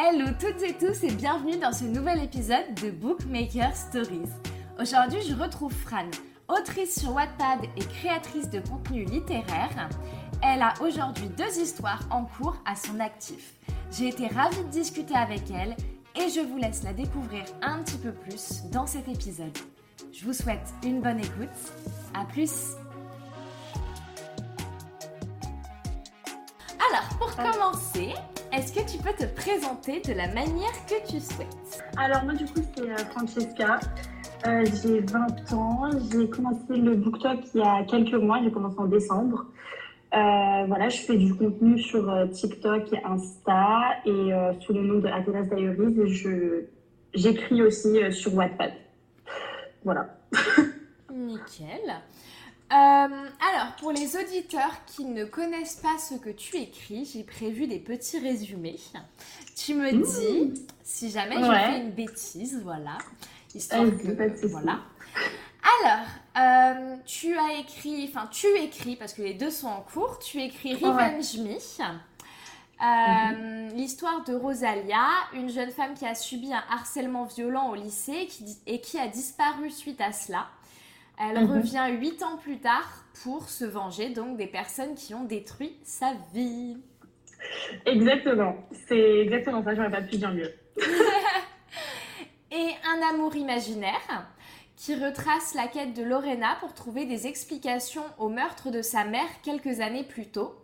Hello toutes et tous et bienvenue dans ce nouvel épisode de Bookmaker Stories. Aujourd'hui, je retrouve Fran, autrice sur Wattpad et créatrice de contenu littéraire. Elle a aujourd'hui deux histoires en cours à son actif. J'ai été ravie de discuter avec elle et je vous laisse la découvrir un petit peu plus dans cet épisode. Je vous souhaite une bonne écoute. À plus. Pour commencer, est-ce que tu peux te présenter de la manière que tu souhaites? Alors moi du coup c'est euh, Francesca, euh, j'ai 20 ans, j'ai commencé le BookTok il y a quelques mois, j'ai commencé en décembre. Euh, voilà, je fais du contenu sur TikTok et Insta et sous le nom de Athénas Diaries je, j'écris aussi sur Wattpad. Voilà. Nickel. Euh, alors, pour les auditeurs qui ne connaissent pas ce que tu écris, j'ai prévu des petits résumés. Tu me dis si jamais je fais une bêtise, voilà. Histoire que, voilà. Alors, euh, tu as écrit, enfin tu écris, parce que les deux sont en cours, tu écris Revenge Me. Euh, mhm. L'histoire de Rosalia, une jeune femme qui a subi un harcèlement violent au lycée et qui a disparu suite à cela. Elle mhm. revient huit ans plus tard pour se venger donc des personnes qui ont détruit sa vie. Exactement, c'est exactement ça, j'aurais pas pu dire mieux. Et un amour imaginaire qui retrace la quête de Lorena pour trouver des explications au meurtre de sa mère quelques années plus tôt.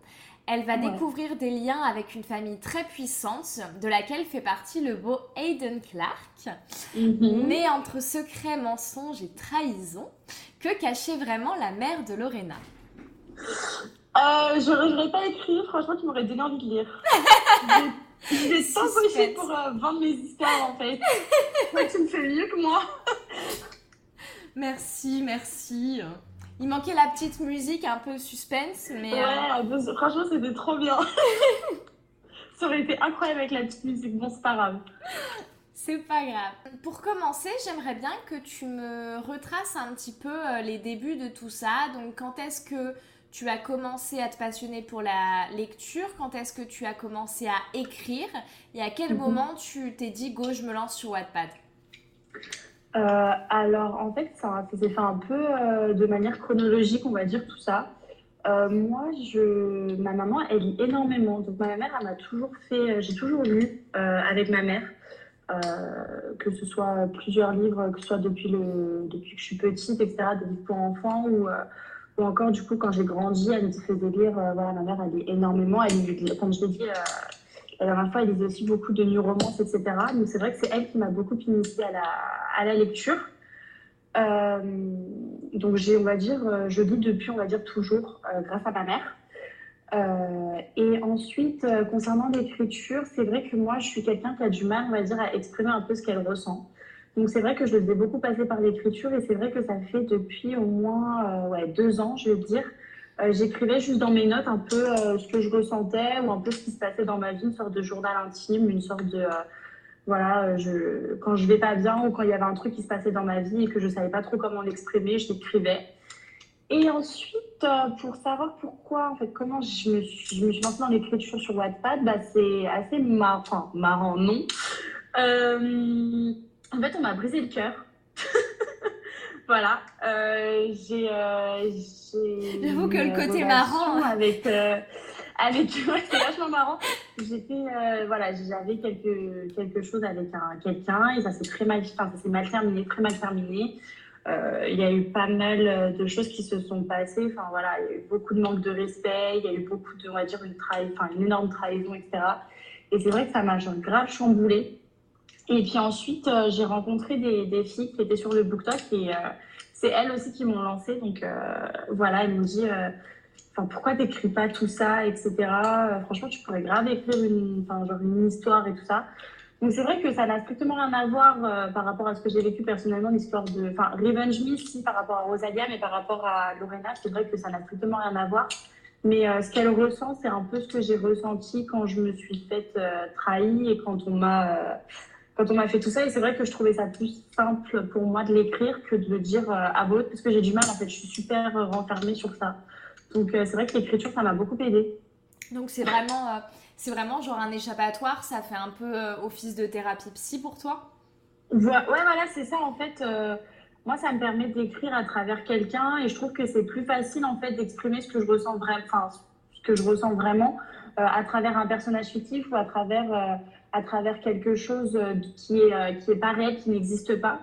Elle va découvrir des liens avec une famille très puissante, de laquelle fait partie le beau Hayden Clark. Mhm. Mais entre secrets, mensonges et trahison, que cachait vraiment la mère de Lorena? Euh, Je n'aurais pas écrit, franchement, tu m'aurais donné envie de lire. J'ai tant bossé pour euh, vendre mes histoires, en fait. Toi, tu me fais mieux que moi. merci, merci. Il manquait la petite musique un peu suspense, mais. Ouais, euh, franchement, c'était trop bien. Ça aurait été incroyable avec la petite musique. Bon, c'est pas grave. C'est pas grave. Pour commencer, j'aimerais bien que tu me retraces un petit peu euh, les débuts de tout ça. Donc, quand est-ce que tu as commencé à te passionner pour la lecture? Quand est-ce que tu as commencé à écrire? Et à quel mhm. moment tu t'es dit, go, je me lance sur Wattpad? Euh, alors, en fait, ça, s'est fait un peu euh, de manière chronologique, on va dire, tout ça. Euh, moi, je, ma maman, elle lit énormément. Donc, ma mère, elle m'a toujours fait, j'ai toujours lu avec ma mère, que ce soit plusieurs livres, que ce soit depuis, le, depuis que je suis petite, etc., des livres pour enfants, ou, ou encore, du coup, quand j'ai grandi, elle me faisait lire, voilà, ma mère, elle lit énormément. Elle, comme je l'ai dit, la dernière fois, elle lisait aussi beaucoup de new romances, etc. Donc, c'est vrai que c'est elle qui m'a beaucoup initiée à la, à la lecture. Euh, donc, j'ai, on va dire, euh, je lis depuis, on va dire, toujours euh, grâce à ma mère. et ensuite, concernant l'écriture, c'est vrai que moi, je suis quelqu'un qui a du mal, on va dire, à exprimer un peu ce qu'elle ressent. Donc, c'est vrai que je le faisais beaucoup passer par l'écriture et c'est vrai que ça fait depuis au moins deux ans, je vais dire, euh, j'écrivais juste dans mes notes un peu euh, ce que je ressentais ou un peu ce qui se passait dans ma vie, une sorte de journal intime, une sorte de euh, voilà, je, quand je vais pas bien ou quand il y avait un truc qui se passait dans ma vie et que je savais pas trop comment l'exprimer, je l'écrivais. Et ensuite, pour savoir pourquoi, en fait, comment je me suis, je me dans l'écriture sur Wattpad, bah, c'est assez marrant, marrant, non. en fait, on m'a brisé le cœur. Voilà, euh, j'ai. Euh, J'avoue que le côté marrant. Avec, euh, avec c'est vachement marrant. J'étais, euh, voilà, j'avais quelque, quelque chose avec un, quelqu'un et ça s'est très mal, enfin, ça s'est mal terminé, très mal terminé. Euh, il y a eu pas mal de choses qui se sont passées. Enfin voilà, il y a eu beaucoup de manque de respect, il y a eu beaucoup de, on va dire, une, enfin, une énorme trahison, etc. Et c'est vrai que ça m'a grave chamboulé. Et puis ensuite, euh, j'ai rencontré des, filles qui étaient sur le BookTok et euh, c'est elles aussi qui m'ont lancé. Donc euh, voilà, elles m'ont dit enfin, pourquoi t'écris pas tout ça, etc. franchement, tu pourrais grave écrire une, genre une histoire et tout ça. Donc c'est vrai que ça n'a strictement rien à voir par rapport à ce que j'ai vécu personnellement, l'histoire de, enfin, Revenge Me, si par rapport à Rosalia, mais par rapport à Lorena, c'est vrai que ça n'a strictement rien à voir. Mais ce qu'elle ressent, c'est un peu ce que j'ai ressenti quand je me suis faite trahie et quand on m'a quand on m'a fait tout ça. Et c'est vrai que je trouvais ça plus simple pour moi de l'écrire que de le dire euh, à voix parce que j'ai du mal, en fait, je suis super renfermée sur ça. Donc euh, c'est vrai que l'écriture, ça m'a beaucoup aidé. Donc c'est vraiment, c'est vraiment genre un échappatoire, ça fait un peu office de thérapie psy pour toi? Ouais, voilà, c'est ça en fait. moi, ça me permet d'écrire à travers quelqu'un et je trouve que c'est plus facile en fait d'exprimer ce que je ressens vraiment, enfin, ce que je ressens vraiment à travers un personnage fictif ou à travers à travers quelque chose euh, qui est, euh, qui est pas réel, qui n'existe pas,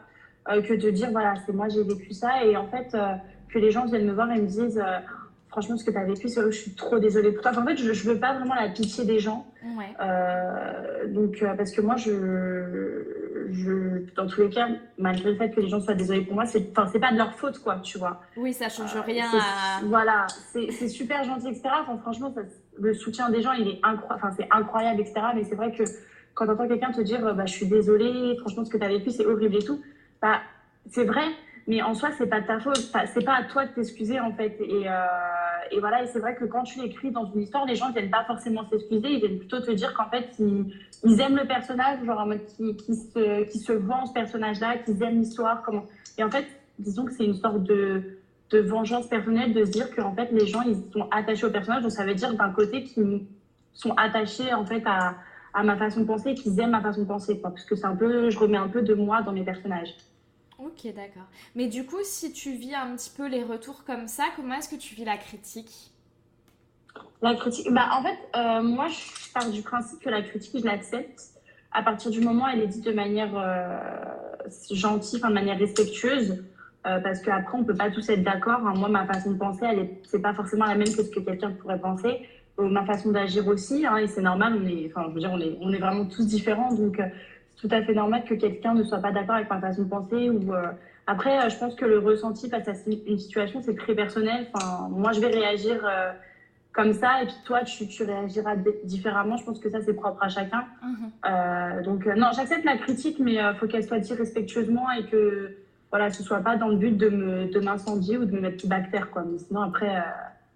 euh, que de dire, voilà, c'est moi, j'ai vécu ça. Et en fait, que les gens viennent me voir et me disent, franchement, ce que tu as vécu, c'est je suis trop désolée pour toi. en fait, je, je veux pas vraiment la pitié des gens. donc, parce que moi, je, je, dans tous les cas, malgré le fait que les gens soient désolés pour moi, c'est, c'est pas de leur faute, quoi, tu vois. Oui, ça change rien. Voilà, c'est, c'est super gentil, etc. Enfin, franchement, le soutien des gens, il est enfin, c'est incroyable, etc. Mais c'est vrai que quand tu entends quelqu'un te dire bah, je suis désolée, franchement, ce que tu as vécu, c'est horrible et tout, bah, c'est vrai, mais en soi, c'est pas de ta faute. C'est pas à toi de t'excuser, en fait. Et, euh, et voilà, et c'est vrai que quand tu l'écris dans une histoire, les gens viennent pas forcément s'excuser, ils viennent plutôt te dire qu'en fait, ils, aiment le personnage, genre en qui, qui, se, qui se ce personnage-là, qu'ils aiment l'histoire. Comment... Et en fait, disons que c'est une sorte de, de vengeance personnelle de se dire qu'en fait, les gens, ils sont attachés au personnage. Donc, ça veut dire d'un côté qu'ils sont attachés, en fait, à à ma façon de penser, qu'ils aiment ma façon de penser, quoi. Parce que c'est un peu, je remets un peu de moi dans mes personnages. Ok, d'accord. Mais du coup, si tu vis un petit peu les retours comme ça, comment est-ce que tu vis la critique? La critique, bah en fait, euh, moi, je pars du principe que la critique, je l'accepte à partir du moment où elle est dite de manière euh, gentille, enfin, de manière respectueuse. Euh, parce qu'après, on peut pas tous être d'accord. Hein. Moi, ma façon de penser, elle est, c'est pas forcément la même que ce que quelqu'un pourrait penser. Euh, ma façon d'agir aussi, hein, et c'est normal, on est, enfin, je veux dire, on est, on est vraiment tous différents, donc euh, c'est tout à fait normal que quelqu'un ne soit pas d'accord avec ma façon de penser. Ou, euh, Après, je pense que le ressenti face à une situation, c'est très personnel. Enfin, moi, je vais réagir comme ça, et puis toi, tu, tu, réagiras différemment. Je pense que ça, c'est propre à chacun. Mm-hmm. donc, non, j'accepte la critique, mais il faut qu'elle soit dite respectueusement et que voilà, ce soit pas dans le but de m'incendier ou de me mettre tout bactère, quoi. Mais sinon, après,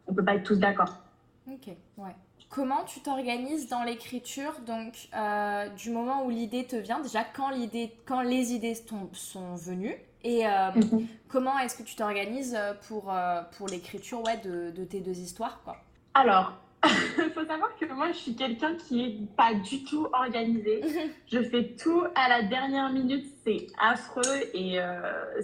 on peut pas être tous d'accord. Ok, ouais. Comment tu t'organises dans l'écriture Donc, euh, du moment où l'idée te vient, déjà quand, l'idée, quand les idées sont venues, et euh, mhm. comment est-ce que tu t'organises pour, euh, pour l'écriture ouais, de, de, tes deux histoires quoi? Alors, il faut savoir que moi, je suis quelqu'un qui n'est pas du tout organisé. je fais tout à la dernière minute, c'est affreux. Et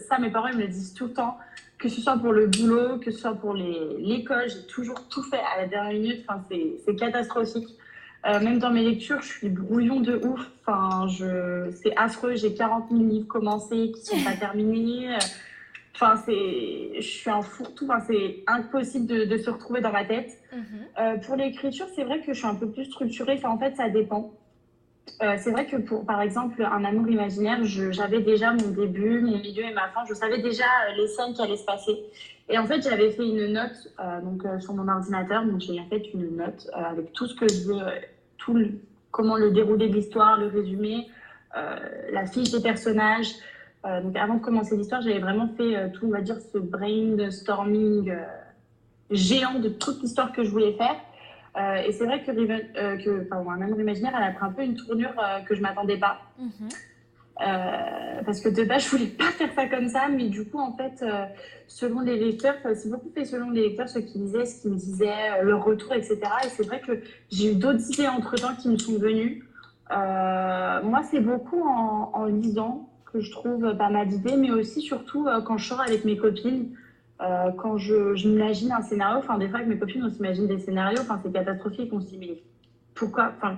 ça, mes parents me le disent tout le temps que ce soit pour le boulot, que ce soit pour l'école, j'ai toujours tout fait à la dernière minute. Enfin, c'est catastrophique. Euh, même dans mes lectures, je suis brouillon de ouf. Enfin, c'est affreux. J'ai 40 000 livres commencés qui sont pas terminés. Enfin, c'est, je suis un fourre-tout. Enfin, c'est impossible de, se retrouver dans ma tête. Mhm. Euh, pour l'écriture, c'est vrai que je suis un peu plus structurée. Enfin, en fait, ça dépend. Euh, c'est vrai que pour, par exemple, un amour imaginaire, j'avais déjà mon début, mon milieu et ma fin. Je savais déjà euh, les scènes qui allaient se passer. Et en fait, j'avais fait une note euh, donc, sur mon ordinateur. Donc, j'ai fait une note avec tout ce que je veux, tout comment le déroulé de l'histoire, le résumé, la fiche des personnages. donc, avant de commencer l'histoire, j'avais vraiment fait tout, on va dire, ce brainstorming géant de toute l'histoire que je voulais faire. Euh, et c'est vrai que, euh, que un amour imaginaire, elle a pris un peu une tournure euh, que je m'attendais pas. Mhm. parce que de base, je voulais pas faire ça comme ça, mais du coup, en fait, selon les lecteurs, ça s'est beaucoup fait selon les lecteurs, ce qu'ils disaient, ce qu'ils me disaient, leur retour, etc. Et c'est vrai que j'ai eu d'autres idées entre-temps qui me sont venues. moi, c'est beaucoup en, en, lisant que je trouve pas mal d'idées, mais aussi, surtout, quand je sors avec mes copines. Euh, quand je, m'imagine un scénario, enfin des fois avec mes copines on s'imagine des scénarios, enfin c'est catastrophique, on se dit mais pourquoi, enfin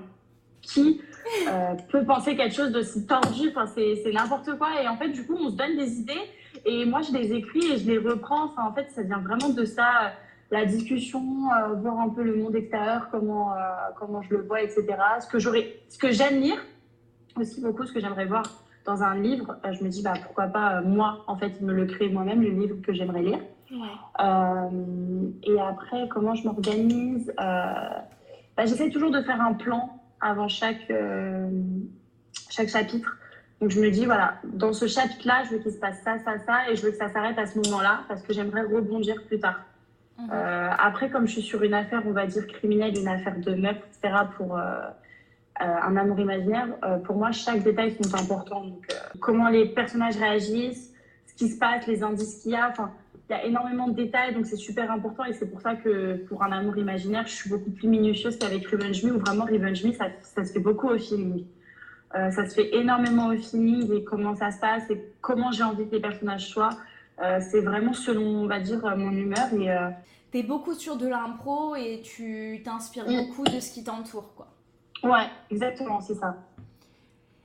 qui euh, peut penser quelque chose de si tordu, enfin c'est n'importe quoi. Et en fait du coup on se donne des idées et moi je les écris et je les reprends, en fait ça vient vraiment de ça, la discussion, euh, voir un peu le monde extérieur, comment comment je le vois, etc. Ce que j'aurais, ce que j'aime lire aussi beaucoup, ce que j'aimerais voir dans un livre, je me dis bah pourquoi pas moi en fait me le créer moi-même le livre que j'aimerais lire. Euh, et après, comment je m'organise euh, bah, J'essaie toujours de faire un plan avant chaque, euh, chaque chapitre. Donc je me dis, voilà, dans ce chapitre-là, je veux qu'il se passe ça, ça, ça, et je veux que ça s'arrête à ce moment-là, parce que j'aimerais rebondir plus tard. Mhm. après, comme je suis sur une affaire, on va dire criminelle, une affaire de meurtre, etc., pour un amour imaginaire, pour moi, chaque détail sont importants. Donc, comment les personnages réagissent, ce qui se passe, les indices qu'il y a, enfin, il y a énormément de détails, donc c'est super important et c'est pour ça que pour un amour imaginaire, je suis beaucoup plus minutieuse qu'avec Revenge Me, où vraiment Revenge Me, ça, ça, se fait beaucoup au feeling. Euh, ça se fait énormément au feeling et comment ça se passe et comment j'ai envie que les personnages soient. Euh, c'est vraiment selon, on va dire, mon humeur. Et, euh, Tu es beaucoup sur de l'impro et tu t'inspires beaucoup de ce qui t'entoure, quoi. Ouais, exactement, c'est ça.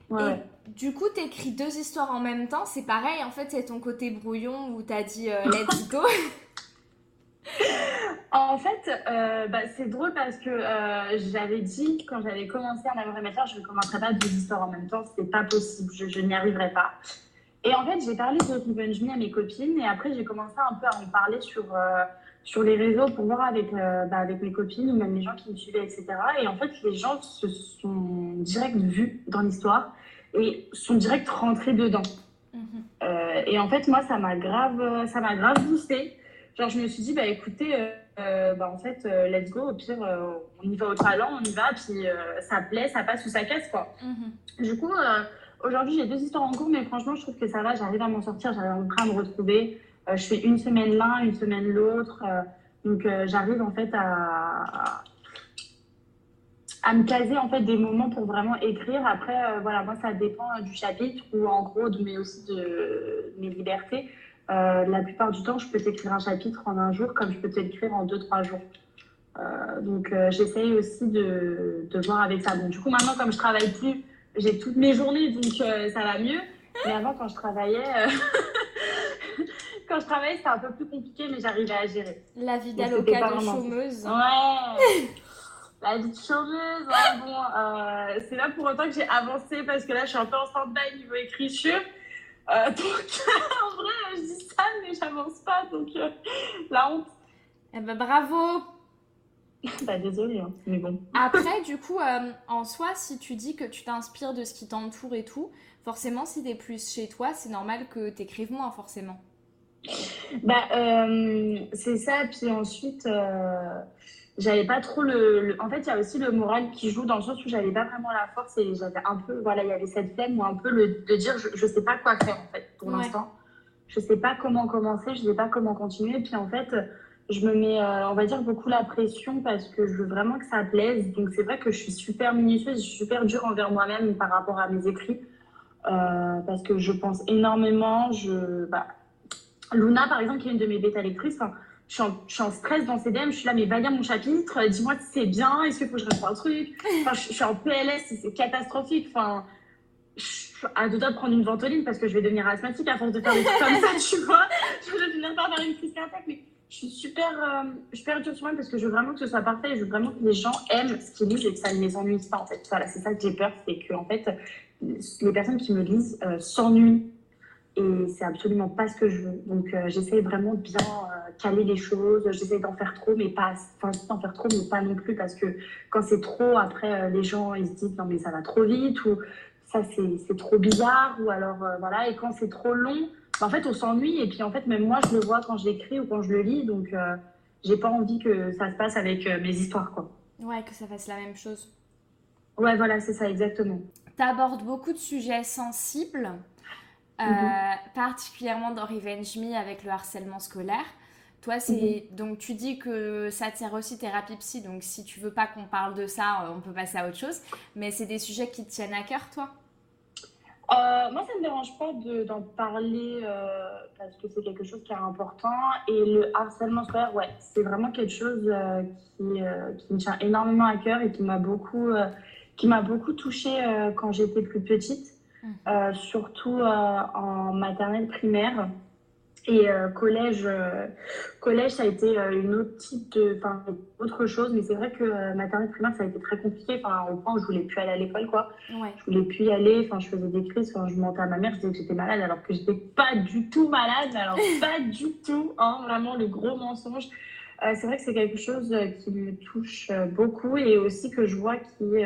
Ouais, Du coup, tu écris deux histoires en même temps. C'est pareil, en fait, c'est ton côté brouillon où tu as dit let's go. En fait, euh, bah, c'est drôle parce que euh, j'avais dit quand j'avais commencé un amour et je ne commencerai pas deux histoires en même temps, c'était pas possible, je, n'y arriverais pas. Et en fait, j'ai parlé de Revenge Me à mes copines et après j'ai commencé un peu à en parler sur, euh, sur les réseaux pour voir avec, bah, avec mes copines ou même les gens qui me suivaient, etc. Et en fait, les gens se sont direct vus dans l'histoire et sont direct rentrés dedans. Mm-hmm. et en fait, moi, ça m'a grave, ça m'a grave boosté. Genre, je me suis dit, bah écoutez, euh, euh, bah, en fait, euh, let's go. Au pire, on y va au talent, on y va, puis ça plaît, ça passe ou ça casse, quoi. Mhm. Du coup, aujourd'hui, j'ai deux histoires en cours, mais franchement, je trouve que ça va. J'arrive à m'en sortir, j'arrive à me retrouver. Je fais une semaine l'un, une semaine l'autre. donc, j'arrive en fait à, à me caser en fait des moments pour vraiment écrire. Après, voilà, moi, ça dépend du chapitre ou en gros, de, mais aussi de mes libertés. Euh, la plupart du temps, je peux t'écrire un chapitre en un jour, comme je peux t'écrire en deux, trois jours. Euh, donc, euh, j'essaye aussi de, de, voir avec ça. Bon, du coup, maintenant, comme je travaille plus, j'ai toutes mes journées, donc ça va mieux. Mais avant, quand je travaillais, quand je travaillais, c'était un peu plus compliqué, mais j'arrivais à gérer. La vie d'allocat de chômeuse. Ouais. La vie de chômeuse, bon, c'est là pour autant que j'ai avancé parce que là, je suis un peu en stand-by niveau écriture. Euh, donc, en vrai, je dis ça, mais j'avance pas. Donc, euh, la honte. Eh ben, bravo! bah, désolée, hein, mais bon. Après, du coup, euh, en soi, si tu dis que tu t'inspires de ce qui t'entoure et tout, forcément, si t'es plus chez toi, c'est normal que t'écrives moins, forcément. Bah, c'est ça. Puis ensuite, j'avais pas trop le, En fait, il y a aussi le moral qui joue dans le sens où j'avais pas vraiment la force et j'avais un peu, voilà, il y avait cette flemme ou un peu le de dire je, je sais pas quoi faire en fait pour l'instant. Je sais pas comment commencer, je sais pas comment continuer. Puis en fait, je me mets, euh, on va dire, beaucoup la pression parce que je veux vraiment que ça plaise. Donc c'est vrai que je suis super minutieuse, je suis super dure envers moi-même par rapport à mes écrits euh, parce que je pense énormément. Je, bah, Luna, par exemple, qui est une de mes bêta lectrices, je suis, en, stress dans ces DM, je suis là, mais va lire mon chapitre, dis-moi si c'est bien, est-ce qu'il faut que je réponde un truc? Je, suis en PLS, c'est catastrophique. Enfin, je à deux doigts de prendre une ventoline parce que je vais devenir asthmatique à force de faire des trucs comme ça, tu vois? Je vais finir par faire une crise cardiaque, mais je suis super, euh, super dure sur moi parce que je veux vraiment que ce soit parfait, je veux vraiment que les gens aiment ce qu'ils lisent et que ça ne les ennuie pas, en fait. Voilà, c'est ça que j'ai peur, c'est que, en fait, les personnes qui me lisent euh, s'ennuient et c'est absolument pas ce que je veux. Donc euh, j'essaie vraiment de bien euh, caler les choses. J'essaie d'en faire trop, mais pas, enfin d'en faire trop, mais pas non plus parce que quand c'est trop, après euh, les gens ils se disent non mais ça va trop vite ou ça c'est trop bizarre ou alors voilà. Et quand c'est trop long, bah, en fait on s'ennuie et puis en fait même moi je le vois quand j'écris ou quand je le lis, donc j'ai pas envie que ça se passe avec mes histoires quoi. Ouais, que ça fasse la même chose. Ouais, voilà, c'est ça, exactement. Tu abordes beaucoup de sujets sensibles. Euh, mhm. particulièrement dans Revenge Me avec le harcèlement scolaire. Toi, c'est mhm. donc tu dis que ça te sert aussi thérapie psy, donc si tu veux pas qu'on parle de ça, euh, on peut passer à autre chose. Mais c'est des sujets qui te tiennent à cœur, toi? Euh, Moi, ça me dérange pas d'en parler parce que c'est quelque chose qui est important. Et le harcèlement scolaire, ouais, c'est vraiment quelque chose qui, qui, me tient énormément à cœur et qui m'a beaucoup, qui m'a beaucoup touchée quand j'étais plus petite. Euh, surtout euh, en maternelle primaire. Et euh, collège, collège, ça a été une autre type de, enfin, autre chose. Mais c'est vrai que maternelle primaire, ça a été très compliqué. Enfin, au point où je voulais plus aller à l'école, quoi. Ouais. Je voulais plus y aller. Enfin, je faisais des crises. Quand je mentais à ma mère, je disais que j'étais malade, alors que j'étais pas du tout malade. Alors pas du tout. Hein, vraiment le gros mensonge. c'est vrai que c'est quelque chose qui me touche beaucoup et aussi que je vois qui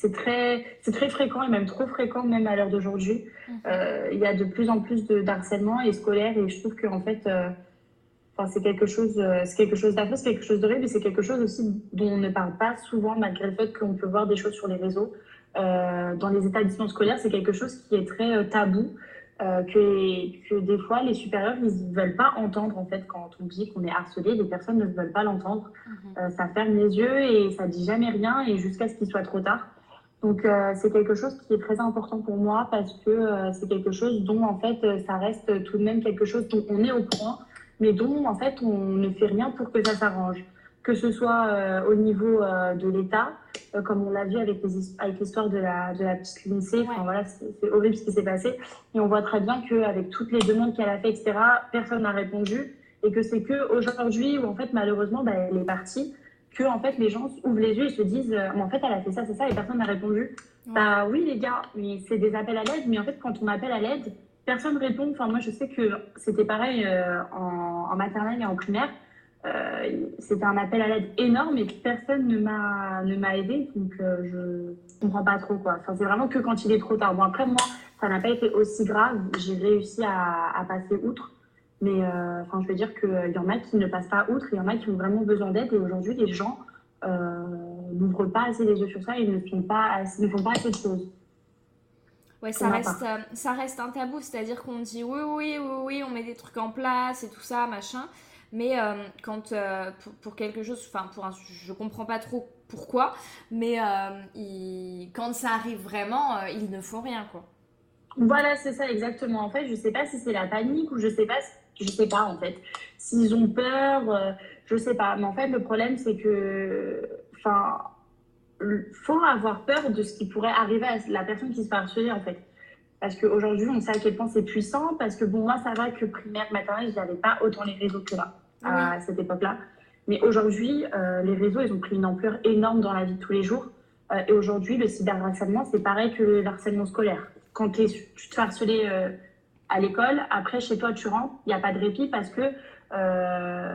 c'est très, très fréquent et même trop fréquent même à l'heure d'aujourd'hui. Mhm. Euh, il y a de plus en plus de harcèlement et scolaire et je trouve qu'en fait, euh, c'est quelque chose, euh, c'est quelque chose d'affreux, c'est quelque chose d'horrible et c'est quelque chose aussi dont on ne parle pas souvent malgré le fait qu'on peut voir des choses sur les réseaux. dans les établissements scolaires, c'est quelque chose qui est très tabou. euh, que, que des fois les supérieurs ils ne veulent pas entendre en fait quand on dit qu'on est harcelé, les personnes ne veulent pas l'entendre. Mhm. ça ferme les yeux et ça dit jamais rien et jusqu'à ce qu'il soit trop tard. Donc c'est quelque chose qui est très important pour moi parce que c'est quelque chose dont en fait ça reste tout de même quelque chose dont on est au courant, mais dont en fait on ne fait rien pour que ça s'arrange que ce soit euh, au niveau euh, de l'État, euh, comme on l'a vu avec l'histoire de la, de la petite lycée. Enfin, voilà, c'est horrible ce qui s'est passé. Et on voit très bien qu'avec toutes les demandes qu'elle a fait, etc., personne n'a répondu. Et que c'est qu'aujourd'hui, où en fait, malheureusement, bah, elle est partie, que en fait, les gens ouvrent les yeux et se disent en fait, elle a fait ça, c'est ça, et personne n'a répondu. Bah oui, les gars, c'est des appels à l'aide, mais en fait, quand on appelle à l'aide, personne répond. Enfin, moi, je sais que c'était pareil en, en maternelle et en primaire. Euh, c'était un appel à l'aide énorme et personne ne m'a ne m'a aidé donc euh, je comprends pas trop quoi. Enfin c'est vraiment que quand il est trop tard. Bon après moi ça n'a pas été aussi grave. J'ai réussi à, à, passer outre mais euh, enfin je veux dire qu'il y en a qui ne passent pas outre il y en a qui ont vraiment besoin d'aide et aujourd'hui les gens n'ouvrent pas assez les yeux sur ça et ne font pas ne font pas assez de choses Ouais, ça reste, ça reste un tabou, c'est-à-dire qu'on dit oui, oui, oui, oui, on met des trucs en place et tout ça, machin. Mais euh, quand euh, pour, quelque chose, enfin pour un, je comprends pas trop pourquoi, mais euh, quand ça arrive vraiment, ils ne font rien quoi. Voilà, c'est ça exactement. En fait, je sais pas si c'est la panique ou je sais pas, je sais pas en fait. S'ils ont peur, je sais pas. Mais en fait, le problème c'est que, enfin, faut avoir peur de ce qui pourrait arriver à la personne qui se fait harceler en fait. Parce qu'aujourd'hui, on sait à quel point c'est puissant. Parce que bon, moi, ça va que primaire, maternelle, je n'avais pas autant les réseaux que là à cette époque-là. Mais aujourd'hui, euh, les réseaux, ils ont pris une ampleur énorme dans la vie de tous les jours. Euh, et aujourd'hui, le cyberharcèlement, c'est pareil que le harcèlement scolaire. Quand tu te fais harceler euh, à l'école, après, chez toi, tu rentres, il n'y a pas de répit parce que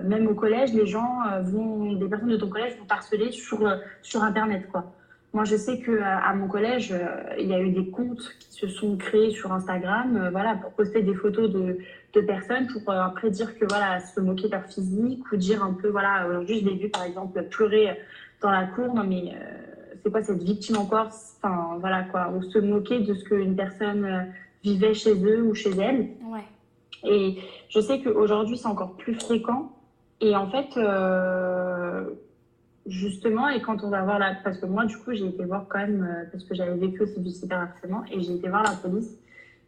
même au collège, les gens vont, des personnes de ton collège vont harceler sur, sur Internet, quoi. Moi, je sais que à mon collège, il y a eu des comptes qui se sont créés sur Instagram, voilà, pour poster des photos de, de personnes pour euh, après dire que voilà, se moquer de leur physique ou dire un peu, voilà, aujourd'hui je l'ai vu par exemple pleurer dans la cour, non mais euh, c'est quoi cette victime encore? Enfin voilà quoi, ou se moquer de ce qu'une personne euh, vivait chez eux ou chez elle. Ouais. Et je sais qu'aujourd'hui c'est encore plus fréquent. Et en fait, justement, et quand on va voir la. Parce que moi, du coup, j'ai été voir quand même, parce que j'avais vécu aussi du cyberharcèlement, et j'ai été voir la police.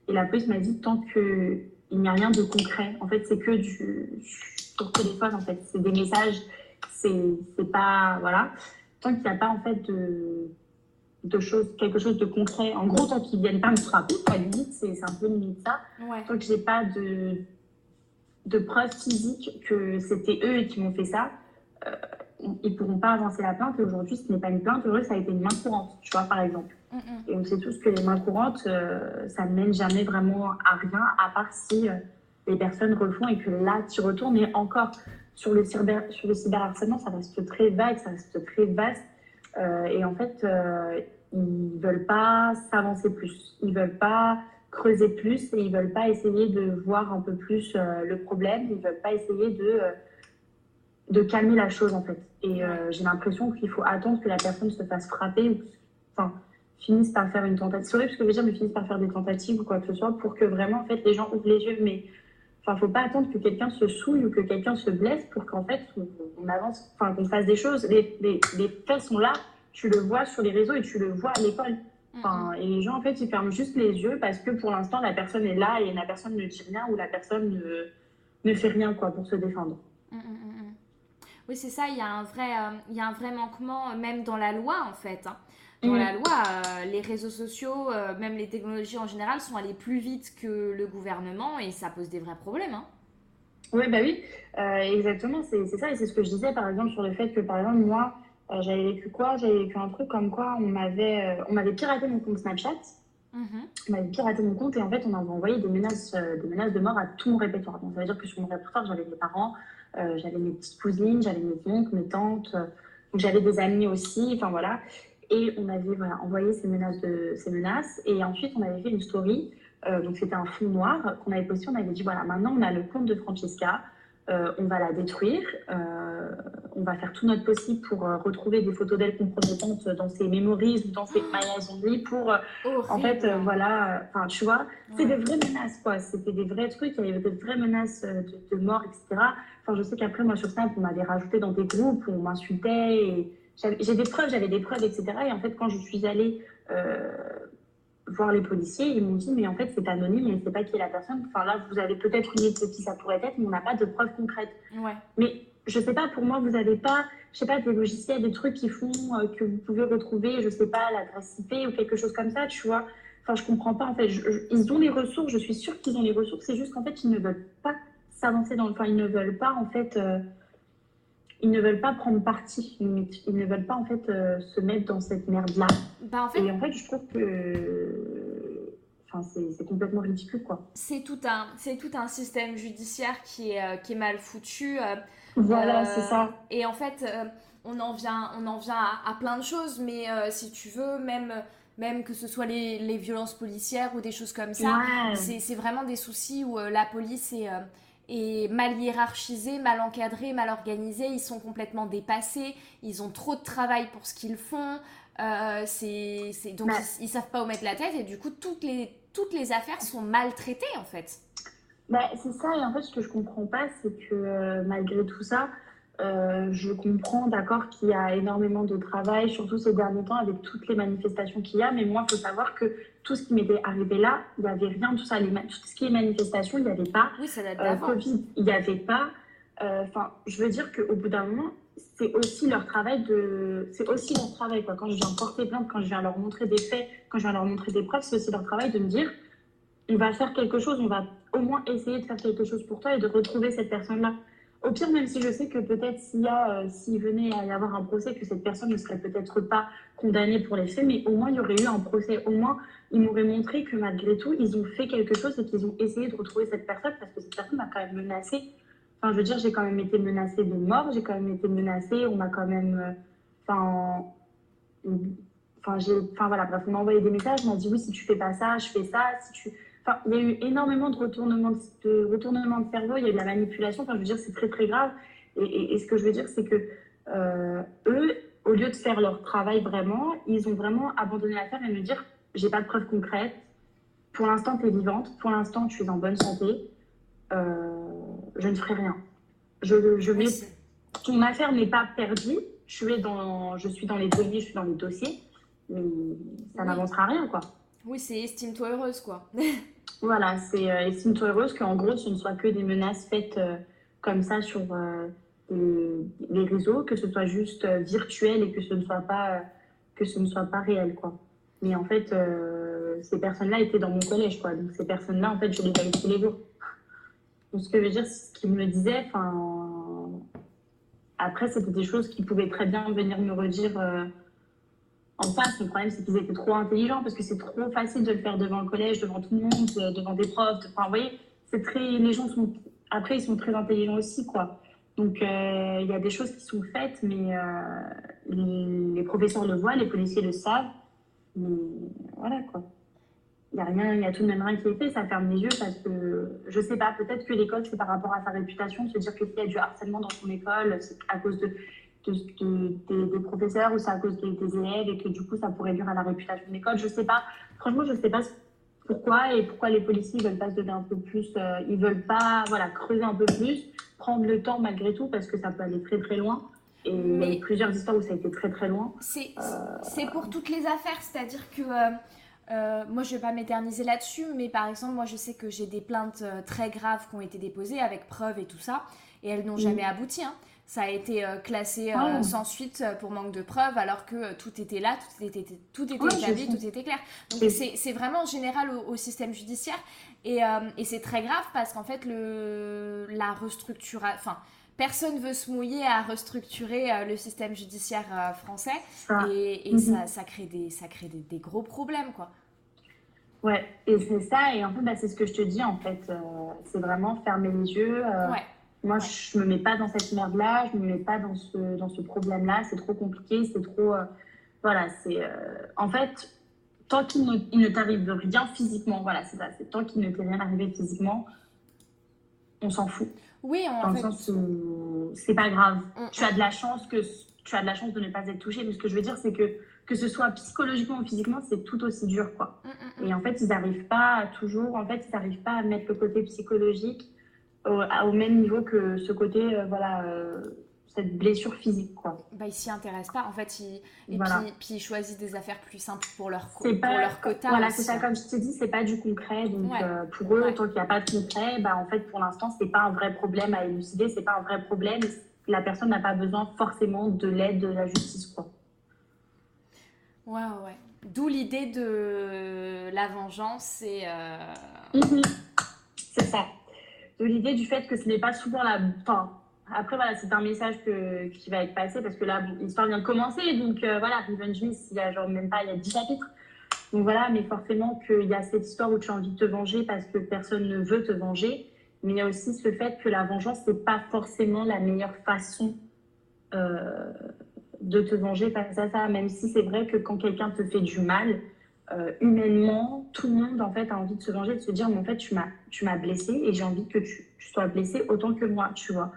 Et la police m'a dit tant que il n'y a rien de concret. En fait, c'est que du sur téléphone. En fait, c'est des messages. C'est pas voilà. Tant qu'il n'y a pas en fait de de choses, quelque chose de concret. En gros, tant qu'ils viennent pas me frapper, limite, c'est un peu limite ça. Tant que j'ai pas de de preuves physiques que c'était eux qui m'ont fait ça, euh, ils pourront pas avancer la plainte. Et aujourd'hui, ce n'est pas une plainte, heureux, ça a été une main courante, tu vois, par exemple. Et on sait tous que les mains courantes, euh, ça ne mène jamais vraiment à rien, à part si euh, les personnes refont et que là, tu retournes. Et encore, sur le, cyber, sur le cyberharcèlement, ça reste très vague, ça reste très vaste. Euh, et en fait, ils ne veulent pas s'avancer plus. Ils ne veulent pas creuser plus et ils ne veulent pas essayer de voir un peu plus le problème. Ils ne veulent pas essayer de, de calmer la chose, en fait. Et j'ai l'impression qu'il faut attendre que la personne se fasse frapper. Enfin, finissent par faire une tentative. Sorry, parce que je veux dire, mais finissent par faire des tentatives ou quoi que ce soit pour que vraiment, en fait, les gens ouvrent les yeux. Mais enfin, faut pas attendre que quelqu'un se souille ou que quelqu'un se blesse pour qu'en fait, on, avance, enfin, qu'on fasse des choses. Les, les, les, faits sont là, tu le vois sur les réseaux et tu le vois à l'école. Enfin, et les gens, en fait, ils ferment juste les yeux parce que pour l'instant, la personne est là et la personne ne dit rien ou la personne ne, ne fait rien quoi, pour se défendre. Oui, c'est ça, il y, a un vrai, euh, il y a un vrai manquement, euh, même dans la loi, en fait. Hein dans la loi, euh, les réseaux sociaux, euh, même les technologies en général, sont allés plus vite que le gouvernement et ça pose des vrais problèmes. Hein. Oui, bah oui, exactement, c'est ça. Et c'est ce que je disais, par exemple, sur le fait que, par exemple, moi, j'avais vécu quoi? J'avais vécu un truc comme quoi on m'avait on m'avait piraté mon compte Snapchat. Mm-hmm. On m'avait piraté mon compte et en fait, on m'avait envoyé des menaces, des menaces de mort à tout mon répertoire. Donc, ça veut dire que sur mon répertoire, j'avais mes parents, j'avais mes petites cousines, j'avais mes oncles, mes tantes, j'avais des amis aussi, enfin voilà. Et on avait voilà, envoyé ces menaces, de, ces menaces. Et ensuite, on avait fait une story. Euh, donc, c'était un fond noir qu'on avait posté. On avait dit voilà, maintenant, on a le compte de Francesca. Euh, on va la détruire. Euh, on va faire tout notre possible pour euh, retrouver des photos d'elle compromettantes dans ses mémories ou dans ses mailles pour, en fait, voilà, enfin, tu vois, c'est des vraies menaces, quoi. C'était des vrais trucs, il y avait des vraies menaces de, mort, etc. Enfin, je sais qu'après, moi, sur Snap, on m'avait rajouté dans des groupes, on m'insultait. J'ai des preuves, j'avais des preuves, etc. Et en fait, quand je suis allée voir les policiers, ils m'ont dit, mais en fait, c'est anonyme, on ne sait pas qui est la personne. Enfin, là, vous avez peut-être une idée de qui ça pourrait être, mais on n'a pas de preuves concrètes. Ouais. Mais je ne sais pas, pour moi, vous n'avez pas, je sais pas, des logiciels, des trucs qui font euh, que vous pouvez retrouver, je ne sais pas, l'adresse IP ou quelque chose comme ça, tu vois. Enfin, je comprends pas, en fait. ils ont les ressources, je suis sûre qu'ils ont les ressources, c'est juste qu'en fait, ils ne veulent pas s'avancer dans le... Enfin, ils ne veulent pas, en fait... Euh, ils ne veulent pas prendre parti, ils ne veulent pas en fait euh, se mettre dans cette merde-là. Bah, en fait, et en fait, je trouve que enfin, c'est complètement ridicule. quoi. C'est tout, un, tout un système judiciaire qui est, euh, qui est mal foutu. Euh, voilà, c'est ça. Et en fait, on en vient, on en vient à, plein de choses, mais si tu veux, même même que ce soit les, les, violences policières ou des choses comme ça, c'est vraiment des soucis où la police est, et mal hiérarchisés, mal encadrés, mal organisés. Ils sont complètement dépassés. Ils ont trop de travail pour ce qu'ils font. Euh, c'est, donc ils, ne savent pas où mettre la tête et du coup toutes les, toutes les affaires sont maltraitées en fait. Bah, c'est ça et en fait ce que je comprends pas c'est que euh, malgré tout ça euh, je comprends, d'accord, qu'il y a énormément de travail, surtout ces derniers temps, avec toutes les manifestations qu'il y a. Mais moi, il faut savoir que tout ce qui m'était arrivé là, il n'y avait rien, tout ça. Les tout ce qui est manifestation, il n'y avait pas. Oui, ça date euh, Covid, il n'y avait pas. Euh, enfin, je veux dire qu'au bout d'un moment, c'est aussi leur travail de. C'est aussi leur travail, quoi. Quand je viens porter plainte, quand je viens leur montrer des faits, quand je viens leur montrer des preuves, c'est aussi leur travail de me dire on va faire quelque chose, on va au moins essayer de faire quelque chose pour toi et de retrouver cette personne-là. Au pire, même si je sais que peut-être euh, s'il venait à y avoir un procès, que cette personne ne serait peut-être pas condamnée pour les faits, mais au moins il y aurait eu un procès. Au moins, ils m'auraient montré que malgré tout, ils ont fait quelque chose et qu'ils ont essayé de retrouver cette personne parce que cette personne m'a quand même menacée. Enfin, je veux dire, j'ai quand même été menacée de mort, j'ai quand même été menacée, on m'a quand même. Euh, enfin. Enfin voilà, bref, on m'a envoyé des messages, on m'a dit oui, si tu fais pas ça, je fais ça, si tu il y a eu énormément de retournements de, retournement de cerveau, il y a eu de la manipulation. Enfin, je veux dire, c'est très, très grave. Et, ce que je veux dire, c'est que euh, eux, au lieu de faire leur travail vraiment, ils ont vraiment abandonné l'affaire et me dire j'ai pas de preuves concrètes. Pour l'instant, tu es vivante. Pour l'instant, tu es en bonne santé. Euh, je ne ferai rien. Je, je ton affaire n'est pas perdue. Je suis, dans, je suis dans les données, je suis dans les dossiers. Mais ça n'avancera rien, quoi. Oui, c'est estime-toi heureuse, quoi. Voilà, c'est euh, estime-toi heureuse qu'en gros, ce ne soit que des menaces faites euh, comme ça sur euh, les, réseaux, que ce soit juste virtuel et que ce ne soit pas, que ce ne soit pas réel, quoi. Mais en fait, ces personnes-là étaient dans mon collège, quoi. Donc ces personnes-là, en fait, je les avais tous les jours. Donc ce que je veux dire, ce qu'ils me disaient, enfin... Après, c'était des choses qui pouvaient très bien venir me redire en face, le problème, c'est qu'ils étaient trop intelligents parce que c'est trop facile de le faire devant le collège, devant tout le monde, euh, devant des profs. Enfin, vous voyez, c'est très, les gens sont, après, ils sont très intelligents aussi, quoi. Donc, euh, il y a des choses qui sont faites, mais euh, les, professeurs le voient, les policiers le savent. Mais voilà, quoi. Il n'y a rien, il y a tout de même rien qui est fait, ça ferme les yeux parce que, je sais pas, peut-être que l'école, c'est par rapport à sa réputation, se dire que s'il y a du harcèlement dans son école, c'est à cause de des professeurs ou c'est à cause des, élèves et que du coup ça pourrait nuire à la réputation de l'école. Je sais pas. Franchement, je sais pas pourquoi et pourquoi les policiers veulent pas se donner un peu plus. Euh, ils veulent pas voilà creuser un peu plus, prendre le temps malgré tout parce que ça peut aller très très loin. Et il y a plusieurs histoires où ça a été très très loin. C'est euh, pour toutes les affaires, c'est-à-dire que. Euh, moi, je ne vais pas m'éterniser là-dessus, mais par exemple, moi, je sais que j'ai des plaintes très graves qui ont été déposées avec preuves et tout ça, et elles n'ont jamais abouti. Hein ça a été euh, classé ah. sans suite euh, pour manque de preuves, alors que tout était là, tout était, tout était établi, tout était clair. Donc c'est vraiment général au, système judiciaire. Et, et c'est très grave parce qu'en fait, le, la restructuration. Enfin, personne veut se mouiller à restructurer le système judiciaire français. Et, et mhm. ça, ça, crée, des, ça crée des, gros problèmes, quoi. Ouais, et c'est ça. Et en fait, bah, c'est ce que je te dis, en fait. c'est vraiment fermer les yeux. ouais moi, je me mets pas dans cette merde-là, je me mets pas dans ce, dans ce problème-là, c'est trop compliqué, c'est trop. Euh, voilà, c'est. Euh, en fait, tant qu'il ne, ne t'arrive rien physiquement, voilà, c'est ça, c'est tant qu'il ne t'est rien arrivé physiquement, on s'en fout. Oui, en dans fait. le sens où c'est pas grave. Mm, Tu as de la chance que tu as de la chance de ne pas être touché. Mais ce que je veux dire, c'est que que ce soit psychologiquement ou physiquement, c'est tout aussi dur, quoi. mm, mm. Et en fait, ils n'arrivent pas toujours, en fait, ils n'arrivent pas à mettre le côté psychologique au, même niveau que ce côté, euh, voilà, euh, cette blessure physique, quoi. Bah, ils s'y intéressent pas. En fait, ils... et Voilà. puis, puis ils choisissent des affaires plus simples pour leur, co- pour leur quota. voilà, c'est ça, comme je t'ai dit, c'est pas du concret. Donc, Ouais. euh, pour eux, Ouais. tant qu'il n'y a pas de concret, bah, en fait, pour l'instant, c'est pas un vrai problème à élucider, c'est pas un vrai problème. La personne n'a pas besoin forcément de l'aide de la justice, quoi. Ouais, ouais. D'où l'idée de la vengeance et. euh, Mhm. C'est ça. De l'idée du fait que ce n'est pas souvent la. Enfin, après, voilà, c'est un message que, qui va être passé parce que là, l'histoire vient de commencer. Donc, euh, voilà, Revenge Me, il y a genre même pas, il y a 10 chapitres. Donc, voilà, mais forcément qu'il y a cette histoire où tu as envie de te venger parce que personne ne veut te venger. Mais il y a aussi ce fait que la vengeance, c'est pas forcément la meilleure façon euh, de te venger face à ça. Même si c'est vrai que quand quelqu'un te fait du mal, euh, humainement, tout le monde en fait a envie de se venger, de se dire mais en fait tu m'as tu m'as blessé et j'ai envie que tu, tu sois blessé autant que moi, tu vois.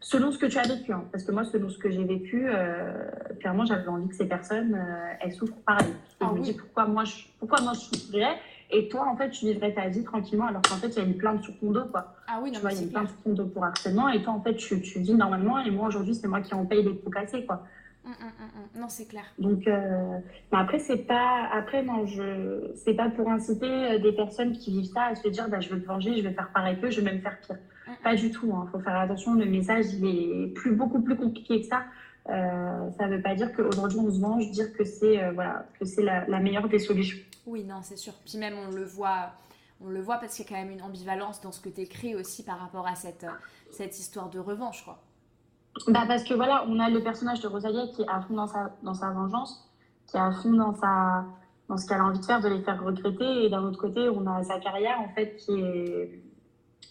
Selon ce que tu as vécu, hein. parce que moi selon ce que j'ai vécu, euh, clairement j'avais envie que ces personnes euh, elles souffrent pareil. Ah je me dis pourquoi moi je pourquoi moi je souffrirais et toi en fait tu vivrais ta vie tranquillement alors qu'en fait il y a une plainte sur ton dos quoi. Ah oui, Tu non, vois mais il y a une plainte sur ton dos pour harcèlement et toi en fait tu, tu vis normalement et moi aujourd'hui c'est moi qui en paye les pots cassés quoi. Hum, hum, hum. Non, c'est clair. Donc, euh, mais après, c'est pas, après, non, je, c'est pas pour inciter euh, des personnes qui vivent ça à se dire, bah, je vais te venger, je vais faire pareil qu'eux, je vais même faire pire. Pas du tout, hein. Faut faire attention. Le message, il est plus, beaucoup plus compliqué que ça. Euh, ça veut pas dire qu'aujourd'hui on se venge, dire que c'est, euh, voilà, que c'est la, la meilleure des solutions. Oui, non, c'est sûr. Puis même, on le voit, on le voit parce qu'il y a quand même une ambivalence dans ce que tu écris aussi par rapport à cette, cette histoire de revanche, quoi. Bah parce que voilà, on a le personnage de Rosalia qui est à fond dans sa, dans sa vengeance, qui est à fond dans, sa, dans ce qu'elle a envie de faire, de les faire regretter. Et d'un autre côté, on a sa carrière, en fait, qui est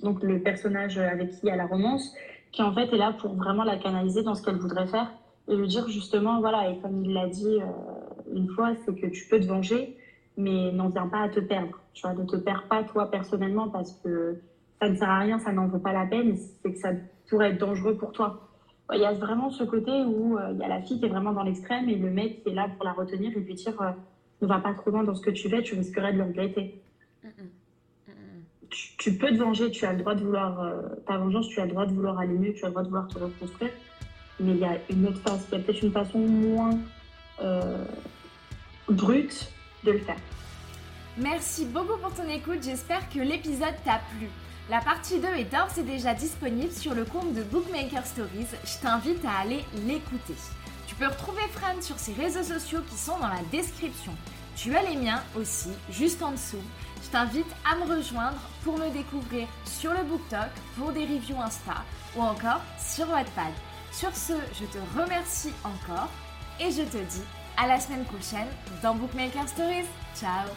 donc le personnage avec qui y a la romance, qui en fait est là pour vraiment la canaliser dans ce qu'elle voudrait faire et lui dire justement, voilà, et comme il l'a dit euh, une fois, c'est que tu peux te venger, mais n'en viens pas à te perdre. Tu vois, ne te perds pas toi personnellement parce que ça ne sert à rien, ça n'en vaut pas la peine, c'est que ça pourrait être dangereux pour toi. Il y a vraiment ce côté où euh, il y a la fille qui est vraiment dans l'extrême et le mec qui est là pour la retenir et lui dire euh, ne va pas trop loin dans ce que tu fais, tu risquerais de le regretter. Hum. Hum, hum. Tu, tu peux te venger, tu as le droit de vouloir euh, ta vengeance, tu as le droit de vouloir aller mieux, tu as le droit de vouloir te reconstruire, mais il y a une autre face, il y a peut-être une façon moins euh, brute de le faire. Merci beaucoup pour ton écoute, j'espère que l'épisode t'a plu. La partie 2 est d'ores et déjà disponible sur le compte de Bookmaker Stories, je t'invite à aller l'écouter. Tu peux retrouver Fran sur ses réseaux sociaux qui sont dans la description. Tu as les miens aussi, juste en dessous. Je t'invite à me rejoindre pour me découvrir sur le BookTok, pour des reviews Insta ou encore sur Wattpad. Sur ce, je te remercie encore et je te dis à la semaine prochaine dans Bookmaker Stories. Ciao